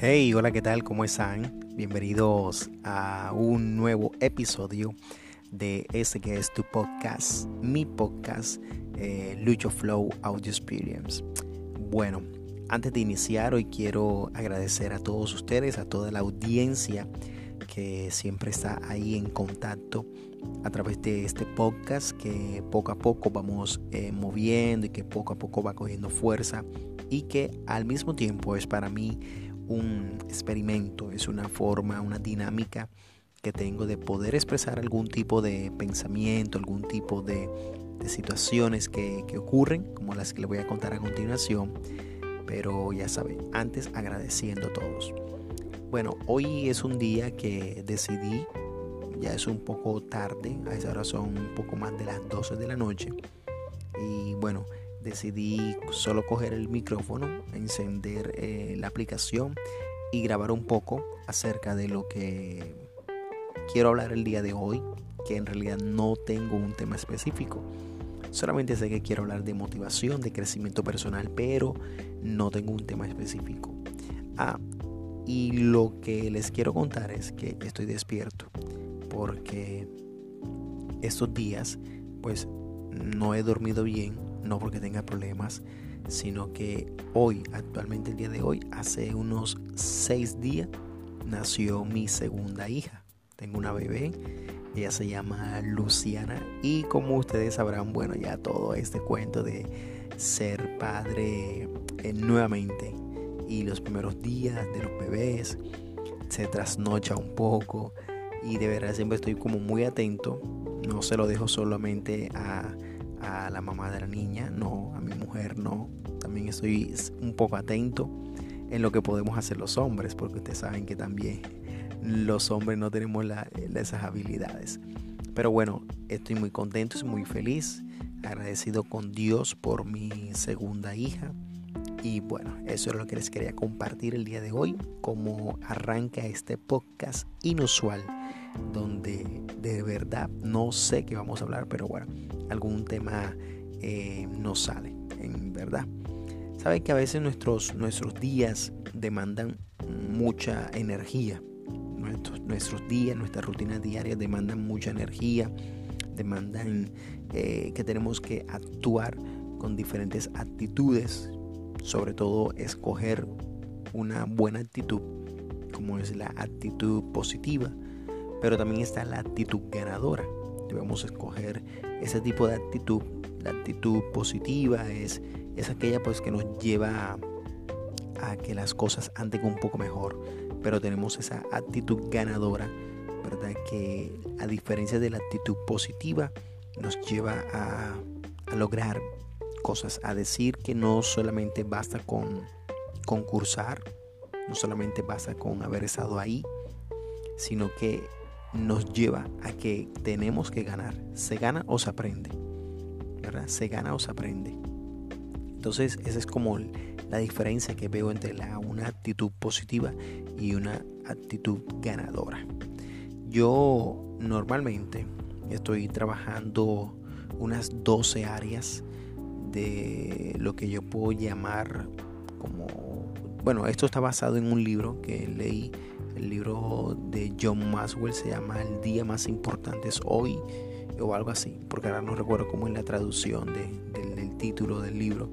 Hey, hola, ¿qué tal? ¿Cómo están? Bienvenidos a un nuevo episodio de ese que es tu podcast, mi podcast, eh, Lucho Flow Audio Experience. Bueno, antes de iniciar, hoy quiero agradecer a todos ustedes, a toda la audiencia que siempre está ahí en contacto a través de este podcast que poco a poco vamos eh, moviendo y que poco a poco va cogiendo fuerza y que al mismo tiempo es para mí un experimento, es una forma, una dinámica que tengo de poder expresar algún tipo de pensamiento, algún tipo de, situaciones que, ocurren, como las que les voy a contar a continuación. Pero ya saben, antes agradeciendo a todos. Bueno, hoy es un día que decidí, ya es un poco tarde, a esa hora son un poco más de las 12 de la noche. Y bueno, decidí solo coger el micrófono, encender eh, la aplicación y grabar un poco acerca de lo que quiero hablar el día de hoy, que en realidad no tengo un tema específico. Solamente sé que quiero hablar de motivación, de crecimiento personal, pero no tengo un tema específico. Ah, y lo que les quiero contar es que estoy despierto porque estos días pues no he dormido bien no porque tenga problemas, sino que hoy, actualmente el día de hoy, hace unos seis días, nació mi segunda hija. Tengo una bebé, ella se llama Luciana y como ustedes sabrán, bueno, ya todo este cuento de ser padre eh, nuevamente y los primeros días de los bebés se trasnocha un poco y de verdad siempre estoy como muy atento, no se lo dejo solamente a a la mamá de la niña, no, a mi mujer no. También estoy un poco atento en lo que podemos hacer los hombres, porque ustedes saben que también los hombres no tenemos esas habilidades. Pero bueno, estoy muy contento, estoy muy feliz, agradecido con Dios por mi segunda hija. Y bueno, eso es lo que les quería compartir el día de hoy, como arranca este podcast inusual donde de verdad no sé qué vamos a hablar, pero bueno, algún tema eh, nos sale, en verdad. Saben que a veces nuestros, nuestros días demandan mucha energía. Nuestros, nuestros días, nuestras rutinas diarias demandan mucha energía, demandan eh, que tenemos que actuar con diferentes actitudes, sobre todo escoger una buena actitud, como es la actitud positiva, pero también está la actitud ganadora. Debemos escoger ese tipo de actitud. La actitud positiva es, aquella pues que nos lleva a, que las cosas anden un poco mejor. Pero tenemos esa actitud ganadora, ¿verdad? Que a diferencia de la actitud positiva, nos lleva a, lograr cosas, a decir que no solamente basta con concursar, no solamente basta con haber estado ahí, sino que nos lleva a que tenemos que ganar. Se gana o se aprende. ¿Verdad? Se gana o se aprende. Entonces esa es como la diferencia que veo entre una actitud positiva y una actitud ganadora. Yo normalmente estoy trabajando unas 12 áreas de lo que yo puedo llamar como... Bueno, esto está basado en un libro que leí el libro de John Maswell se llama El día más importante es hoy o algo así, porque ahora no recuerdo cómo es la traducción del, título del libro.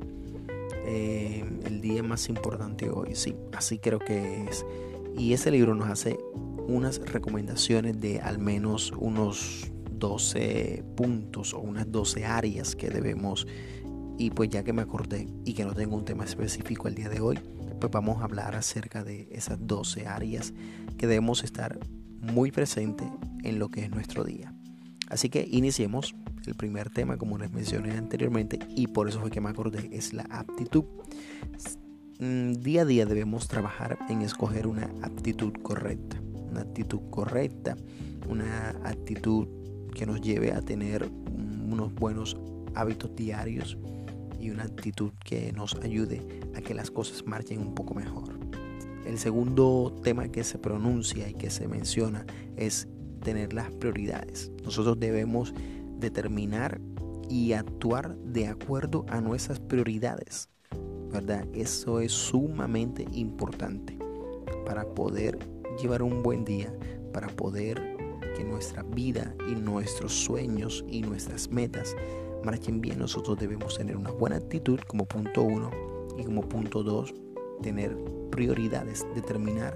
Eh, el día más importante hoy, sí, así creo que es. Y ese libro nos hace unas recomendaciones de al menos unos 12 puntos o unas 12 áreas que debemos. Y pues ya que me acordé y que no tengo un tema específico el día de hoy, pues vamos a hablar acerca de esas 12 áreas que debemos estar muy presentes en lo que es nuestro día. Así que iniciemos. El primer tema, como les mencioné anteriormente, y por eso fue que me acordé, es la aptitud. Mm, día a día debemos trabajar en escoger una aptitud correcta. Una actitud correcta, una actitud que nos lleve a tener unos buenos hábitos diarios, y una actitud que nos ayude a que las cosas marchen un poco mejor. El segundo tema que se pronuncia y que se menciona es tener las prioridades. Nosotros debemos determinar y actuar de acuerdo a nuestras prioridades. ¿Verdad? Eso es sumamente importante para poder llevar un buen día, para poder que nuestra vida y nuestros sueños y nuestras metas marchen bien. Nosotros debemos tener una buena actitud como punto uno y como punto dos tener prioridades, determinar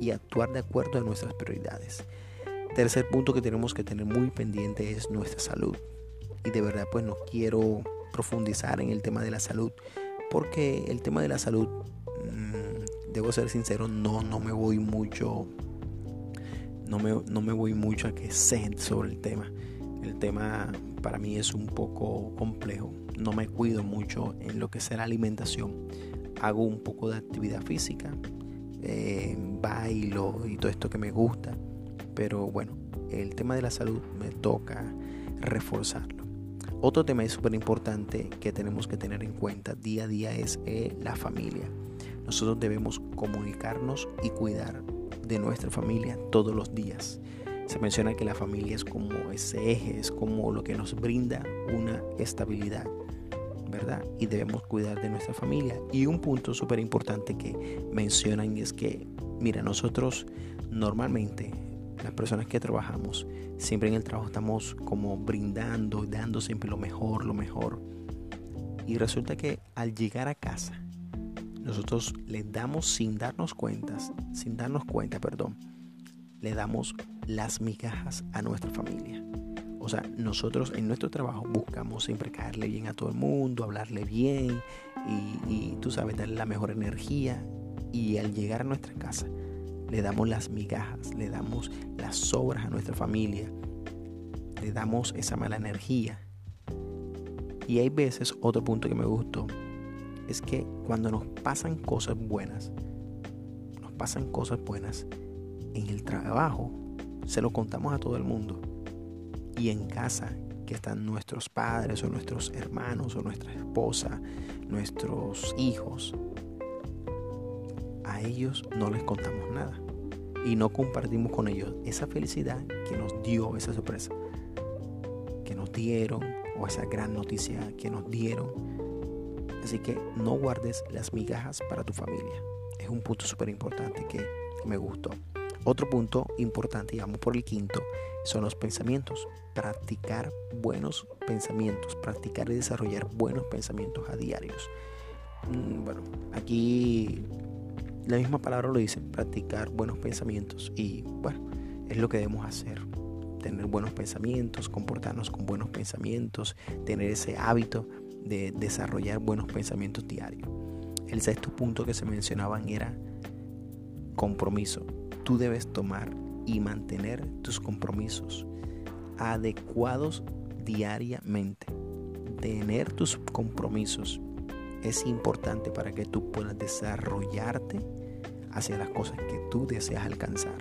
y actuar de acuerdo a nuestras prioridades. Tercer punto que tenemos que tener muy pendiente es nuestra salud. Y de verdad pues no quiero profundizar en el tema de la salud porque el tema de la salud, mm, debo ser sincero, no, no me voy mucho, no me, no me voy mucho a que sé sobre el tema. El tema para mí es un poco complejo. No me cuido mucho en lo que la alimentación hago un poco de actividad física, eh, bailo y todo esto que me gusta, pero bueno, el tema de la salud me toca reforzarlo. Otro tema súper importante que tenemos que tener en cuenta día a día es eh, la familia. Nosotros debemos comunicarnos y cuidar de nuestra familia todos los días. Se menciona que la familia es como ese eje, es como lo que nos brinda una estabilidad ¿verdad? Y debemos cuidar de nuestra familia. Y un punto súper importante que mencionan es que, mira, nosotros normalmente, las personas que trabajamos, siempre en el trabajo estamos como brindando, dando siempre lo mejor, lo mejor. Y resulta que al llegar a casa, nosotros le damos sin darnos cuentas, sin darnos cuenta, perdón, le damos las migajas a nuestra familia. O sea, nosotros en nuestro trabajo buscamos siempre caerle bien a todo el mundo, hablarle bien y, tú sabes, darle la mejor energía. Y al llegar a nuestra casa, le damos las migajas, le damos las sobras a nuestra familia, le damos esa mala energía. Y hay veces, otro punto que me gustó, es que cuando nos pasan cosas buenas, nos pasan cosas buenas en el trabajo, se lo contamos a todo el mundo y en casa que están nuestros padres o nuestros hermanos o nuestra esposa, nuestros hijos, ellos no les contamos nada y no compartimos con ellos esa felicidad que nos dio esa sorpresa, que nos dieron o esa gran noticia que nos dieron. Así que no guardes las migajas para tu familia. Es un punto súper importante que me gustó. Otro punto importante, y vamos por el quinto, son los pensamientos. Practicar buenos pensamientos, practicar y desarrollar buenos pensamientos a diarios. Mm, bueno, aquí la misma palabra lo dice, practicar buenos pensamientos. Y bueno, es lo que debemos hacer. Tener buenos pensamientos, comportarnos con buenos pensamientos, tener ese hábito de desarrollar buenos pensamientos diarios. El sexto punto que se mencionaban era compromiso tú debes tomar y mantener tus compromisos adecuados diariamente. Tener tus compromisos es importante para que tú puedas desarrollarte hacia las cosas que tú deseas alcanzar.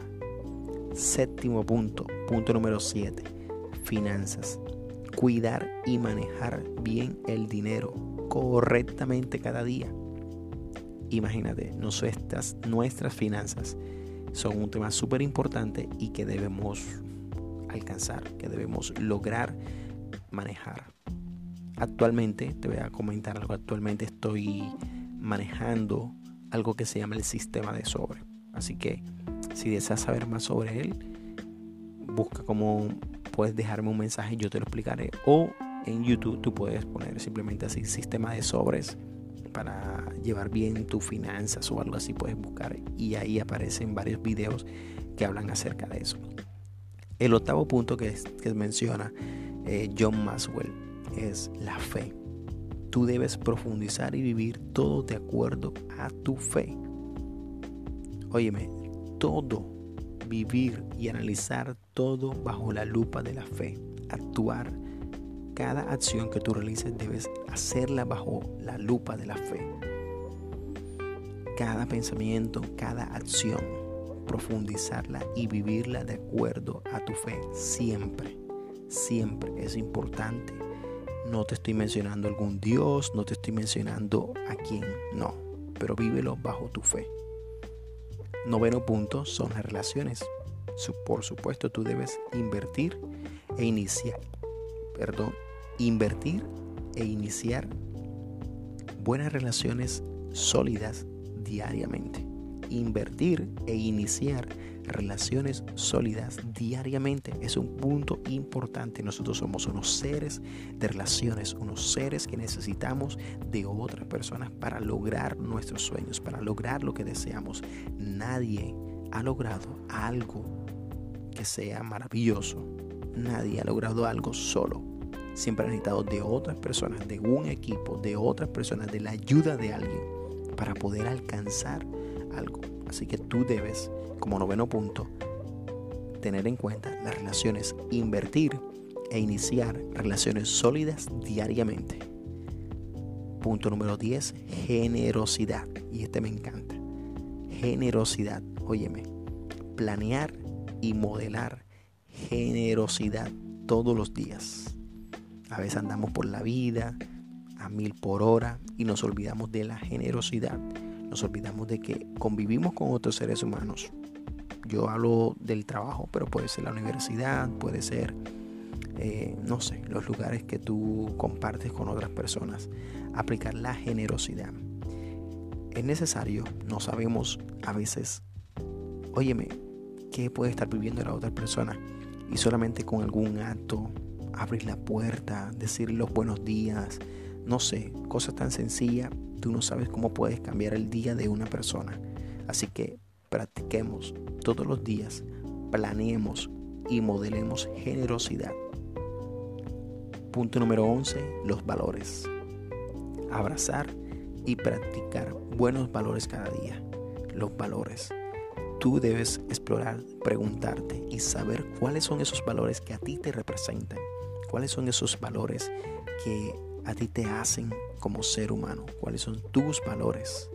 Séptimo punto, punto número 7, finanzas. Cuidar y manejar bien el dinero correctamente cada día. Imagínate, nuestras, nuestras finanzas son un tema súper importante y que debemos alcanzar, que debemos lograr manejar. Actualmente, te voy a comentar algo, actualmente estoy manejando algo que se llama el sistema de sobre. Así que si deseas saber más sobre él, busca cómo puedes dejarme un mensaje, yo te lo explicaré. O en YouTube tú puedes poner simplemente así sistema de sobres para llevar bien tus finanzas o algo así puedes buscar y ahí aparecen varios videos que hablan acerca de eso. El octavo punto que, menciona eh, John Maswell es la fe. Tú debes profundizar y vivir todo de acuerdo a tu fe. Óyeme, todo, vivir y analizar todo bajo la lupa de la fe. Actuar cada acción que tú realices debes hacerla bajo la lupa de la fe. Cada pensamiento, cada acción, profundizarla y vivirla de acuerdo a tu fe siempre, siempre es importante. No te estoy mencionando algún Dios, no te estoy mencionando a quién, no, pero vívelo bajo tu fe. Noveno punto son las relaciones. Por supuesto, tú debes invertir e iniciar, perdón, invertir e iniciar buenas relaciones sólidas diariamente. Invertir e iniciar relaciones sólidas diariamente es un punto importante. Nosotros somos unos seres de relaciones, unos seres que necesitamos de otras personas para lograr nuestros sueños, para lograr lo que deseamos. Nadie ha logrado algo que sea maravilloso. Nadie ha logrado algo solo. Siempre ha necesitado de otras personas, de un equipo, de otras personas, de la ayuda de alguien para poder alcanzar algo. Así que tú debes como noveno punto, tener en cuenta las relaciones, invertir e iniciar relaciones sólidas diariamente. Punto número 10, generosidad. Y este me encanta. Generosidad. Óyeme, planear y modelar generosidad todos los días. A veces andamos por la vida a mil por hora y nos olvidamos de la generosidad. Nos olvidamos de que convivimos con otros seres humanos yo hablo del trabajo, pero puede ser la universidad, puede ser, eh, no sé, los lugares que tú compartes con otras personas. Aplicar la generosidad. Es necesario, no sabemos a veces, óyeme, ¿qué puede estar viviendo la otra persona? Y solamente con algún acto, abrir la puerta, decir los buenos días, no sé, cosas tan sencillas, tú no sabes cómo puedes cambiar el día de una persona. Así que practiquemos todos los días, planeemos y modelemos generosidad. Punto número 11, los valores. Abrazar y practicar buenos valores cada día. Los valores. Tú debes explorar, preguntarte y saber cuáles son esos valores que a ti te representan. Cuáles son esos valores que a ti te hacen como ser humano. Cuáles son tus valores.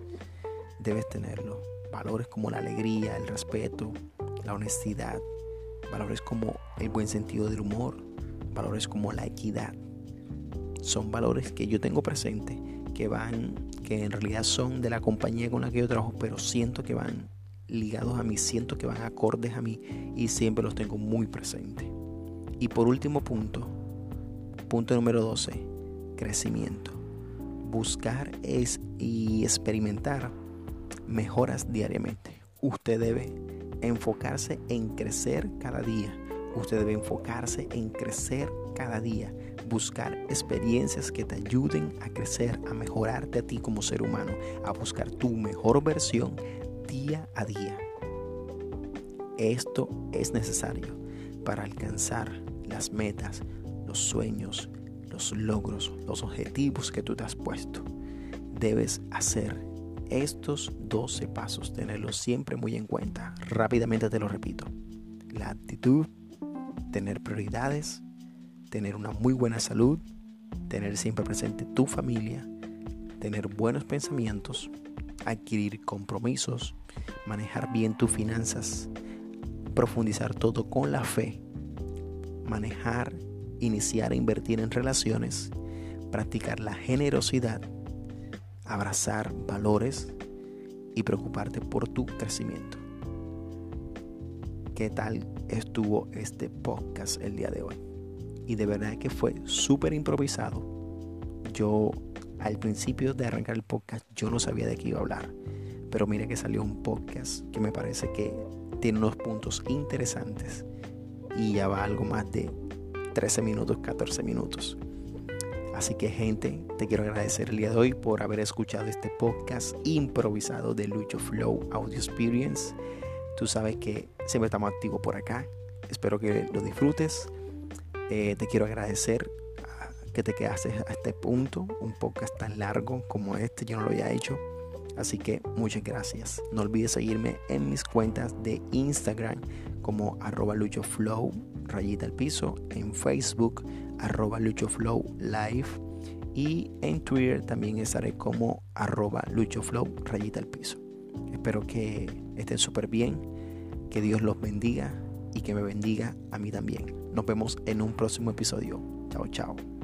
Debes tenerlo valores como la alegría, el respeto, la honestidad, valores como el buen sentido del humor, valores como la equidad. Son valores que yo tengo presente, que van, que en realidad son de la compañía con la que yo trabajo, pero siento que van ligados a mí, siento que van acordes a mí y siempre los tengo muy presentes. Y por último punto, punto número 12, crecimiento. Buscar es y experimentar mejoras diariamente. Usted debe enfocarse en crecer cada día. Usted debe enfocarse en crecer cada día. Buscar experiencias que te ayuden a crecer, a mejorarte a ti como ser humano, a buscar tu mejor versión día a día. Esto es necesario para alcanzar las metas, los sueños, los logros, los objetivos que tú te has puesto. Debes hacer estos 12 pasos, tenerlos siempre muy en cuenta. Rápidamente te lo repito. La actitud, tener prioridades, tener una muy buena salud, tener siempre presente tu familia, tener buenos pensamientos, adquirir compromisos, manejar bien tus finanzas, profundizar todo con la fe, manejar, iniciar e invertir en relaciones, practicar la generosidad, abrazar valores y preocuparte por tu crecimiento. ¿Qué tal estuvo este podcast el día de hoy? Y de verdad que fue súper improvisado. Yo al principio de arrancar el podcast yo no sabía de qué iba a hablar. Pero mire que salió un podcast que me parece que tiene unos puntos interesantes. Y ya va algo más de 13 minutos, 14 minutos. Así que gente, te quiero agradecer el día de hoy por haber escuchado este podcast improvisado de Lucho Flow Audio Experience. Tú sabes que siempre estamos activos por acá. Espero que lo disfrutes. Eh, te quiero agradecer ah, que te quedaste a este punto. Un podcast tan largo como este yo no lo había hecho. Así que muchas gracias. No olvides seguirme en mis cuentas de Instagram como arroba luchoflow, rayita al piso, en Facebook arroba luchoflow live y en Twitter también estaré como arroba luchoflow, rayita al piso. Espero que estén súper bien, que Dios los bendiga y que me bendiga a mí también. Nos vemos en un próximo episodio. Chao, chao.